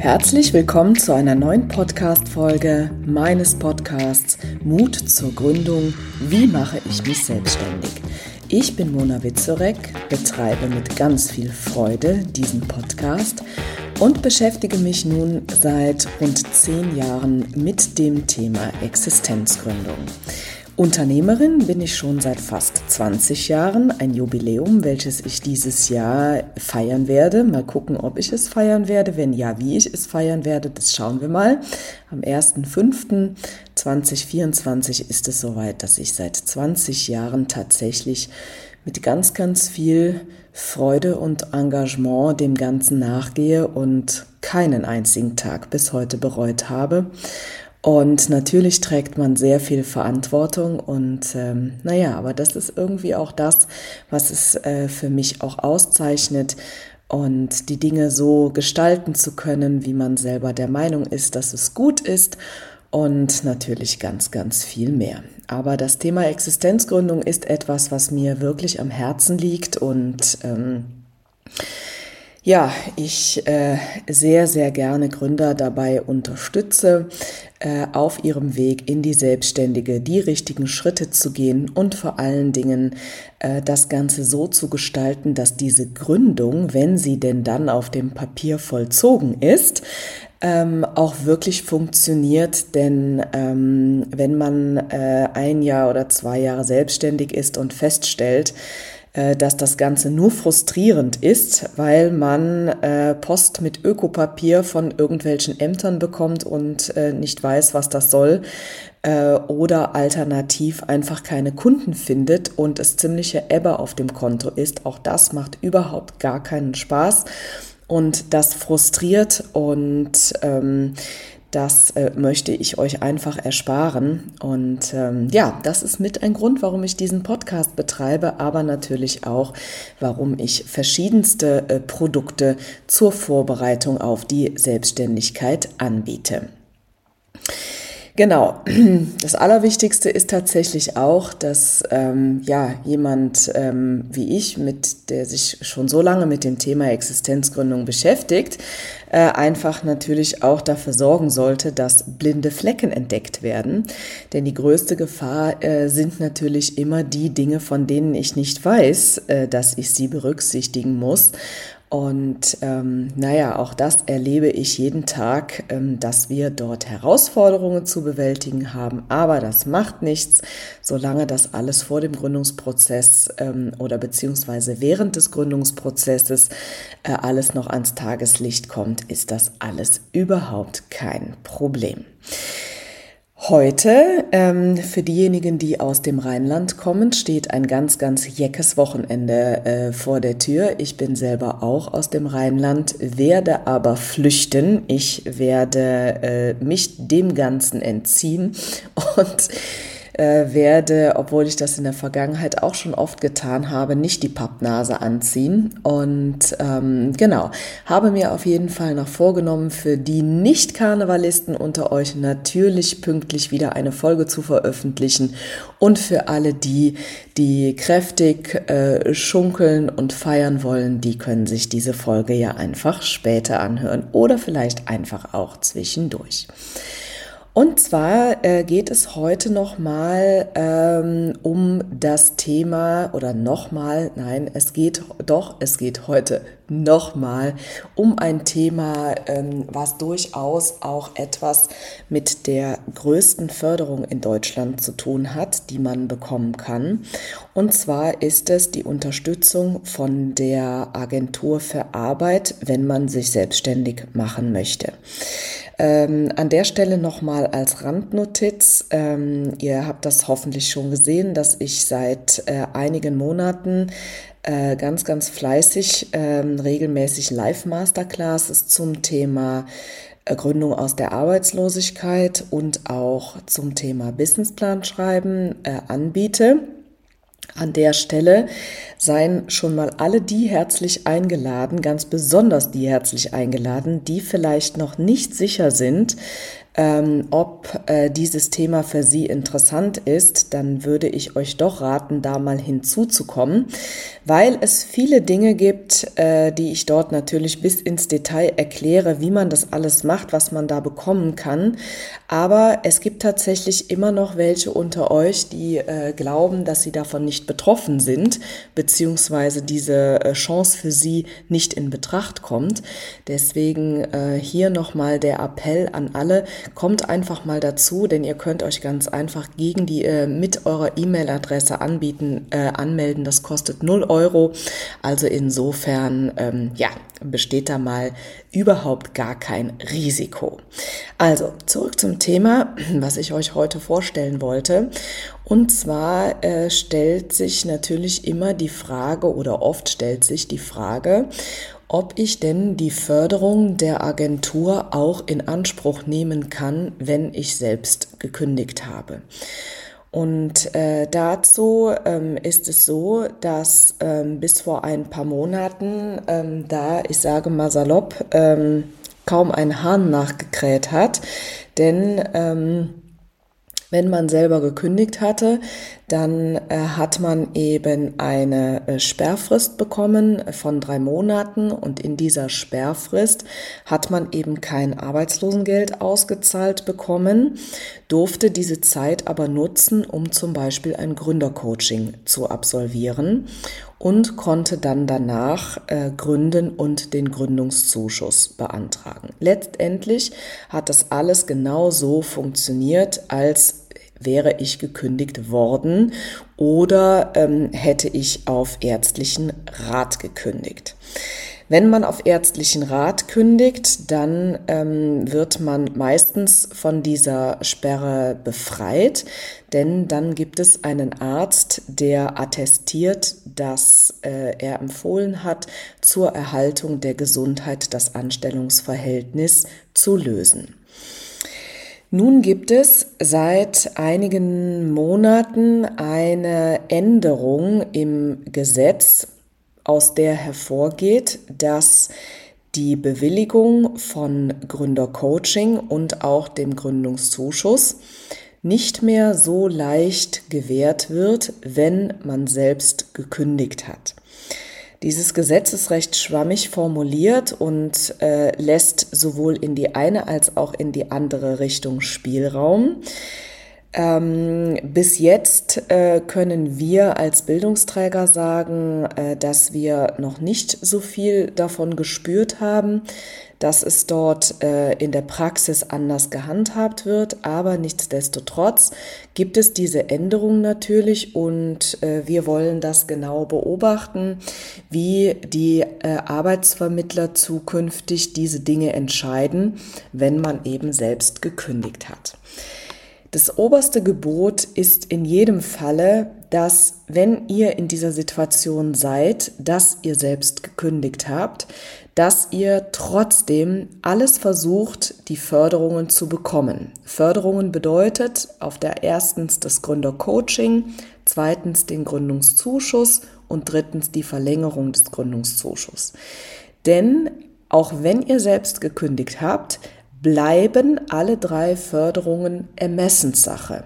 Herzlich willkommen zu einer neuen Podcast-Folge meines Podcasts Mut zur Gründung. Wie mache ich mich selbstständig? Ich bin Mona Witzorek, betreibe mit ganz viel Freude diesen Podcast und beschäftige mich nun seit rund zehn Jahren mit dem Thema Existenzgründung. Unternehmerin bin ich schon seit fast 20 Jahren, ein Jubiläum, welches ich dieses Jahr feiern werde. Mal gucken, ob ich es feiern werde. Wenn ja, wie ich es feiern werde, das schauen wir mal. Am 1.5.2024 ist es soweit, dass ich seit 20 Jahren tatsächlich mit ganz, ganz viel Freude und Engagement dem Ganzen nachgehe und keinen einzigen Tag bis heute bereut habe. Und natürlich trägt man sehr viel Verantwortung und ähm, naja, aber das ist irgendwie auch das, was es äh, für mich auch auszeichnet und die Dinge so gestalten zu können, wie man selber der Meinung ist, dass es gut ist und natürlich ganz, ganz viel mehr. Aber das Thema Existenzgründung ist etwas, was mir wirklich am Herzen liegt und ähm, ja, ich äh, sehr, sehr gerne Gründer dabei unterstütze, äh, auf ihrem Weg in die Selbstständige die richtigen Schritte zu gehen und vor allen Dingen äh, das Ganze so zu gestalten, dass diese Gründung, wenn sie denn dann auf dem Papier vollzogen ist, ähm, auch wirklich funktioniert. Denn ähm, wenn man äh, ein Jahr oder zwei Jahre selbstständig ist und feststellt, dass das Ganze nur frustrierend ist, weil man äh, Post mit Ökopapier von irgendwelchen Ämtern bekommt und äh, nicht weiß, was das soll, äh, oder alternativ einfach keine Kunden findet und es ziemliche Ebbe auf dem Konto ist. Auch das macht überhaupt gar keinen Spaß und das frustriert und ähm, das äh, möchte ich euch einfach ersparen. Und ähm, ja, das ist mit ein Grund, warum ich diesen Podcast betreibe, aber natürlich auch, warum ich verschiedenste äh, Produkte zur Vorbereitung auf die Selbstständigkeit anbiete. Genau. Das Allerwichtigste ist tatsächlich auch, dass ähm, ja jemand ähm, wie ich, mit der sich schon so lange mit dem Thema Existenzgründung beschäftigt, äh, einfach natürlich auch dafür sorgen sollte, dass blinde Flecken entdeckt werden. Denn die größte Gefahr äh, sind natürlich immer die Dinge, von denen ich nicht weiß, äh, dass ich sie berücksichtigen muss. Und ähm, naja, auch das erlebe ich jeden Tag, ähm, dass wir dort Herausforderungen zu bewältigen haben. Aber das macht nichts, solange das alles vor dem Gründungsprozess ähm, oder beziehungsweise während des Gründungsprozesses äh, alles noch ans Tageslicht kommt, ist das alles überhaupt kein Problem. Heute, ähm, für diejenigen, die aus dem Rheinland kommen, steht ein ganz, ganz jeckes Wochenende äh, vor der Tür. Ich bin selber auch aus dem Rheinland, werde aber flüchten. Ich werde äh, mich dem Ganzen entziehen und äh, werde, obwohl ich das in der Vergangenheit auch schon oft getan habe, nicht die Pappnase anziehen. Und ähm, genau, habe mir auf jeden Fall noch vorgenommen, für die Nicht-Karnevalisten unter euch natürlich pünktlich wieder eine Folge zu veröffentlichen. Und für alle die, die kräftig äh, schunkeln und feiern wollen, die können sich diese Folge ja einfach später anhören oder vielleicht einfach auch zwischendurch. Und zwar äh, geht es heute nochmal ähm, um das Thema oder nochmal, nein, es geht doch, es geht heute nochmal um ein Thema, ähm, was durchaus auch etwas mit der größten Förderung in Deutschland zu tun hat, die man bekommen kann. Und zwar ist es die Unterstützung von der Agentur für Arbeit, wenn man sich selbstständig machen möchte. Ähm, an der Stelle nochmal als Randnotiz. Ähm, ihr habt das hoffentlich schon gesehen, dass ich seit äh, einigen Monaten äh, ganz, ganz fleißig ähm, regelmäßig Live-Masterclasses zum Thema äh, Gründung aus der Arbeitslosigkeit und auch zum Thema Businessplan schreiben äh, anbiete. An der Stelle seien schon mal alle die herzlich eingeladen, ganz besonders die herzlich eingeladen, die vielleicht noch nicht sicher sind, ähm, ob äh, dieses Thema für Sie interessant ist, dann würde ich euch doch raten, da mal hinzuzukommen, weil es viele Dinge gibt, äh, die ich dort natürlich bis ins Detail erkläre, wie man das alles macht, was man da bekommen kann. Aber es gibt tatsächlich immer noch welche unter euch, die äh, glauben, dass sie davon nicht betroffen sind, beziehungsweise diese äh, Chance für sie nicht in Betracht kommt. Deswegen äh, hier nochmal der Appell an alle, kommt einfach mal dazu, denn ihr könnt euch ganz einfach gegen die äh, mit eurer E-Mail-Adresse anbieten, äh, anmelden. Das kostet 0 Euro. Also insofern, ähm, ja, besteht da mal überhaupt gar kein Risiko. Also zurück zum Thema, was ich euch heute vorstellen wollte. Und zwar äh, stellt sich natürlich immer die Frage oder oft stellt sich die Frage, ob ich denn die Förderung der Agentur auch in Anspruch nehmen kann, wenn ich selbst gekündigt habe. Und äh, dazu ähm, ist es so, dass ähm, bis vor ein paar Monaten ähm, da, ich sage mal salopp, ähm, kaum ein Hahn nachgekräht hat. Denn ähm, wenn man selber gekündigt hatte, dann äh, hat man eben eine äh, Sperrfrist bekommen von drei Monaten und in dieser Sperrfrist hat man eben kein Arbeitslosengeld ausgezahlt bekommen, durfte diese Zeit aber nutzen, um zum Beispiel ein Gründercoaching zu absolvieren und konnte dann danach äh, gründen und den Gründungszuschuss beantragen. Letztendlich hat das alles genau so funktioniert, als wäre ich gekündigt worden oder ähm, hätte ich auf ärztlichen Rat gekündigt. Wenn man auf ärztlichen Rat kündigt, dann ähm, wird man meistens von dieser Sperre befreit, denn dann gibt es einen Arzt, der attestiert, dass äh, er empfohlen hat, zur Erhaltung der Gesundheit das Anstellungsverhältnis zu lösen. Nun gibt es seit einigen Monaten eine Änderung im Gesetz, aus der hervorgeht, dass die Bewilligung von Gründercoaching und auch dem Gründungszuschuss nicht mehr so leicht gewährt wird, wenn man selbst gekündigt hat. Dieses Gesetz ist recht schwammig formuliert und äh, lässt sowohl in die eine als auch in die andere Richtung Spielraum. Ähm, bis jetzt äh, können wir als Bildungsträger sagen, äh, dass wir noch nicht so viel davon gespürt haben, dass es dort äh, in der Praxis anders gehandhabt wird. Aber nichtsdestotrotz gibt es diese Änderung natürlich und äh, wir wollen das genau beobachten, wie die äh, Arbeitsvermittler zukünftig diese Dinge entscheiden, wenn man eben selbst gekündigt hat. Das oberste Gebot ist in jedem Falle, dass wenn ihr in dieser Situation seid, dass ihr selbst gekündigt habt, dass ihr trotzdem alles versucht, die Förderungen zu bekommen. Förderungen bedeutet auf der erstens das Gründercoaching, zweitens den Gründungszuschuss und drittens die Verlängerung des Gründungszuschusses. Denn auch wenn ihr selbst gekündigt habt, bleiben alle drei Förderungen Ermessenssache.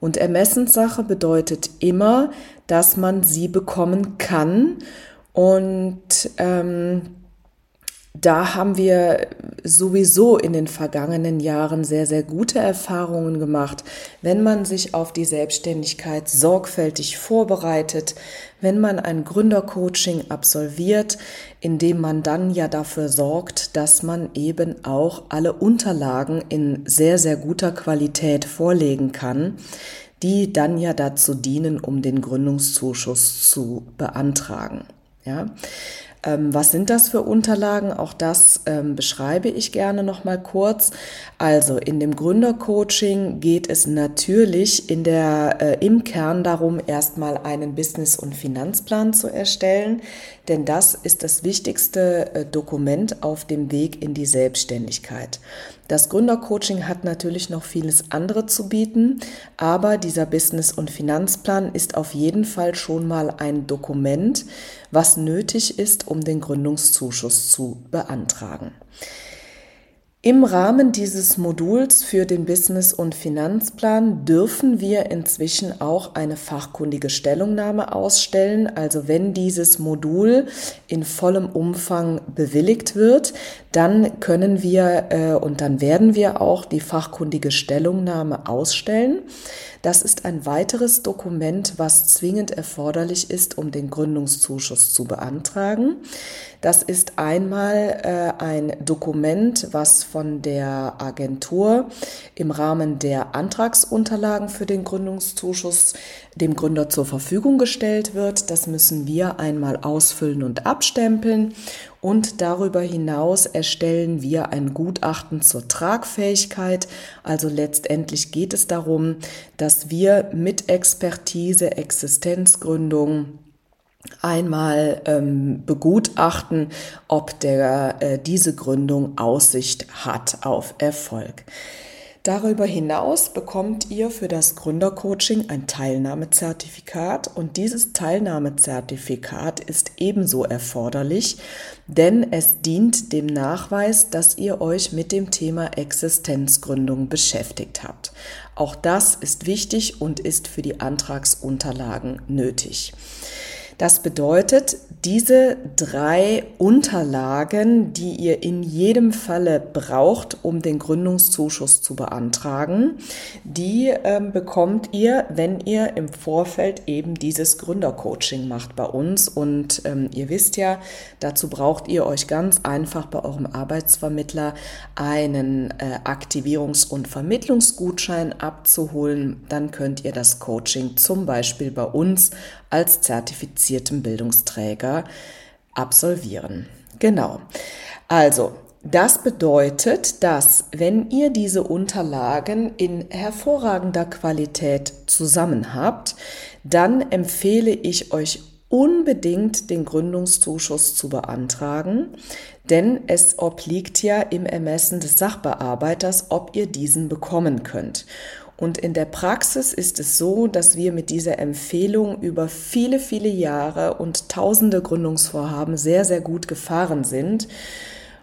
Und Ermessenssache bedeutet immer, dass man sie bekommen kann. Und ähm, da haben wir sowieso in den vergangenen Jahren sehr, sehr gute Erfahrungen gemacht, wenn man sich auf die Selbstständigkeit sorgfältig vorbereitet, wenn man ein Gründercoaching absolviert, indem man dann ja dafür sorgt, dass man eben auch alle Unterlagen in sehr, sehr guter Qualität vorlegen kann, die dann ja dazu dienen, um den Gründungszuschuss zu beantragen. Ja, ähm, was sind das für Unterlagen? Auch das ähm, beschreibe ich gerne noch mal kurz. Also in dem Gründercoaching geht es natürlich in der, äh, im Kern darum, erstmal einen Business- und Finanzplan zu erstellen, denn das ist das wichtigste äh, Dokument auf dem Weg in die Selbstständigkeit. Das Gründercoaching hat natürlich noch vieles andere zu bieten, aber dieser Business- und Finanzplan ist auf jeden Fall schon mal ein Dokument, was nötig ist, um den Gründungszuschuss zu beantragen. Im Rahmen dieses Moduls für den Business- und Finanzplan dürfen wir inzwischen auch eine fachkundige Stellungnahme ausstellen. Also wenn dieses Modul in vollem Umfang bewilligt wird, dann können wir äh, und dann werden wir auch die fachkundige Stellungnahme ausstellen. Das ist ein weiteres Dokument, was zwingend erforderlich ist, um den Gründungszuschuss zu beantragen. Das ist einmal äh, ein Dokument, was von der Agentur im Rahmen der Antragsunterlagen für den Gründungszuschuss dem Gründer zur Verfügung gestellt wird. Das müssen wir einmal ausfüllen und abstempeln. Und darüber hinaus erstellen wir ein Gutachten zur Tragfähigkeit. Also letztendlich geht es darum, dass wir mit Expertise, Existenzgründung, einmal ähm, begutachten, ob der, äh, diese Gründung Aussicht hat auf Erfolg. Darüber hinaus bekommt ihr für das Gründercoaching ein Teilnahmezertifikat und dieses Teilnahmezertifikat ist ebenso erforderlich, denn es dient dem Nachweis, dass ihr euch mit dem Thema Existenzgründung beschäftigt habt. Auch das ist wichtig und ist für die Antragsunterlagen nötig. Das bedeutet, diese drei Unterlagen, die ihr in jedem Falle braucht, um den Gründungszuschuss zu beantragen, die äh, bekommt ihr, wenn ihr im Vorfeld eben dieses Gründercoaching macht bei uns. Und ähm, ihr wisst ja, dazu braucht ihr euch ganz einfach bei eurem Arbeitsvermittler einen äh, Aktivierungs- und Vermittlungsgutschein abzuholen. Dann könnt ihr das Coaching zum Beispiel bei uns als zertifiziertem Bildungsträger absolvieren. Genau. Also, das bedeutet, dass wenn ihr diese Unterlagen in hervorragender Qualität zusammen habt, dann empfehle ich euch unbedingt den Gründungszuschuss zu beantragen, denn es obliegt ja im Ermessen des Sachbearbeiters, ob ihr diesen bekommen könnt. Und in der Praxis ist es so, dass wir mit dieser Empfehlung über viele, viele Jahre und tausende Gründungsvorhaben sehr, sehr gut gefahren sind.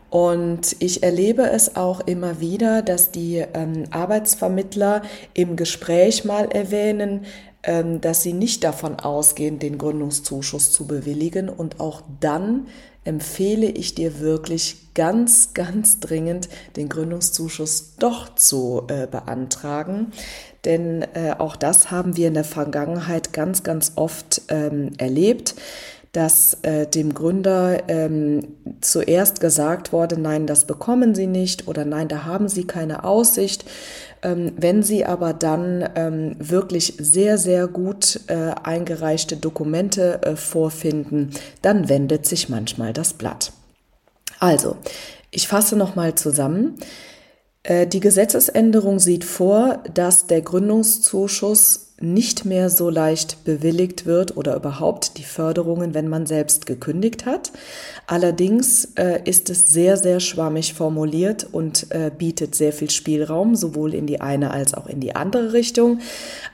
Und ich erlebe es auch immer wieder, dass die ähm, Arbeitsvermittler im Gespräch mal erwähnen, ähm, dass sie nicht davon ausgehen, den Gründungszuschuss zu bewilligen. Und auch dann empfehle ich dir wirklich ganz, ganz dringend, den Gründungszuschuss doch zu äh, beantragen. Denn äh, auch das haben wir in der Vergangenheit ganz, ganz oft ähm, erlebt dass äh, dem Gründer ähm, zuerst gesagt wurde, nein, das bekommen Sie nicht oder nein, da haben Sie keine Aussicht. Ähm, wenn Sie aber dann ähm, wirklich sehr, sehr gut äh, eingereichte Dokumente äh, vorfinden, dann wendet sich manchmal das Blatt. Also, ich fasse nochmal zusammen. Äh, die Gesetzesänderung sieht vor, dass der Gründungszuschuss nicht mehr so leicht bewilligt wird oder überhaupt die Förderungen, wenn man selbst gekündigt hat. Allerdings äh, ist es sehr, sehr schwammig formuliert und äh, bietet sehr viel Spielraum, sowohl in die eine als auch in die andere Richtung.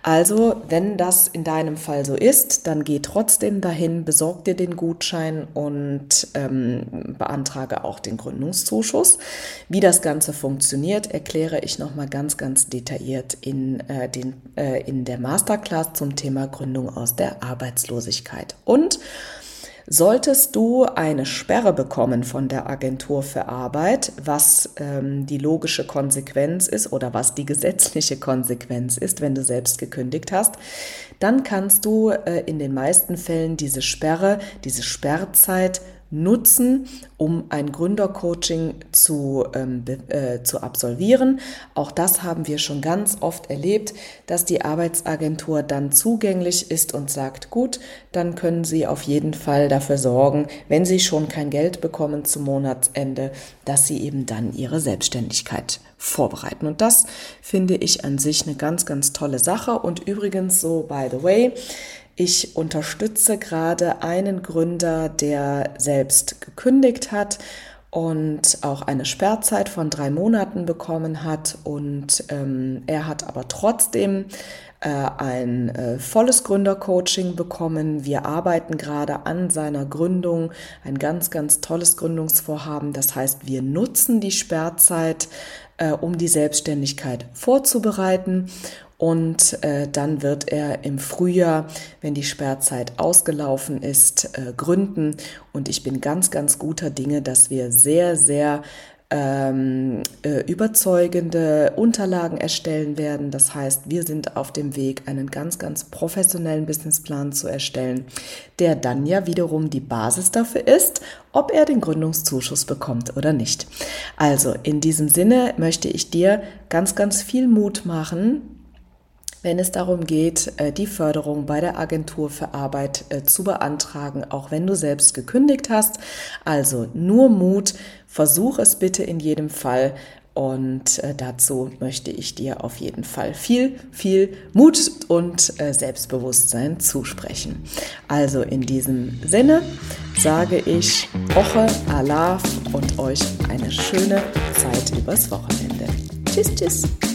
Also, wenn das in deinem Fall so ist, dann geh trotzdem dahin, besorg dir den Gutschein und ähm, beantrage auch den Gründungszuschuss. Wie das Ganze funktioniert, erkläre ich nochmal ganz, ganz detailliert in, äh, den, äh, in der Maßnahme Masterclass zum Thema Gründung aus der Arbeitslosigkeit. Und Solltest du eine Sperre bekommen von der Agentur für Arbeit, was ähm, die logische Konsequenz ist oder was die gesetzliche Konsequenz ist, wenn du selbst gekündigt hast, dann kannst du äh, in den meisten Fällen diese Sperre, diese Sperrzeit nutzen, um ein Gründercoaching zu, ähm, äh, zu absolvieren. Auch das haben wir schon ganz oft erlebt, dass die Arbeitsagentur dann zugänglich ist und sagt, gut, dann können Sie auf jeden Fall dafür sorgen, wenn Sie schon kein Geld bekommen zum Monatsende, dass Sie eben dann Ihre Selbstständigkeit vorbereiten. Und das finde ich an sich eine ganz, ganz tolle Sache. Und übrigens so, by the way, ich unterstütze gerade einen Gründer, der selbst gekündigt hat und auch eine Sperrzeit von drei Monaten bekommen hat. Und ähm, er hat aber trotzdem äh, ein äh, volles Gründercoaching bekommen. Wir arbeiten gerade an seiner Gründung, ein ganz, ganz tolles Gründungsvorhaben. Das heißt, wir nutzen die Sperrzeit, äh, um die Selbstständigkeit vorzubereiten. Und äh, dann wird er im Frühjahr, wenn die Sperrzeit ausgelaufen ist, äh, gründen. Und ich bin ganz, ganz guter Dinge, dass wir sehr, sehr ähm, äh, überzeugende Unterlagen erstellen werden. Das heißt, wir sind auf dem Weg, einen ganz, ganz professionellen Businessplan zu erstellen, der dann ja wiederum die Basis dafür ist, ob er den Gründungszuschuss bekommt oder nicht. Also in diesem Sinne möchte ich dir ganz, ganz viel Mut machen, wenn es darum geht, äh, die Förderung bei der Agentur für Arbeit äh, zu beantragen, auch wenn du selbst gekündigt hast. Also nur Mut, versuch es bitte in jedem Fall. Und äh, dazu möchte ich dir auf jeden Fall viel, viel Mut und Selbstbewusstsein zusprechen. Also in diesem Sinne sage ich Oche, Alaf und euch eine schöne Zeit übers Wochenende. Tschüss, tschüss.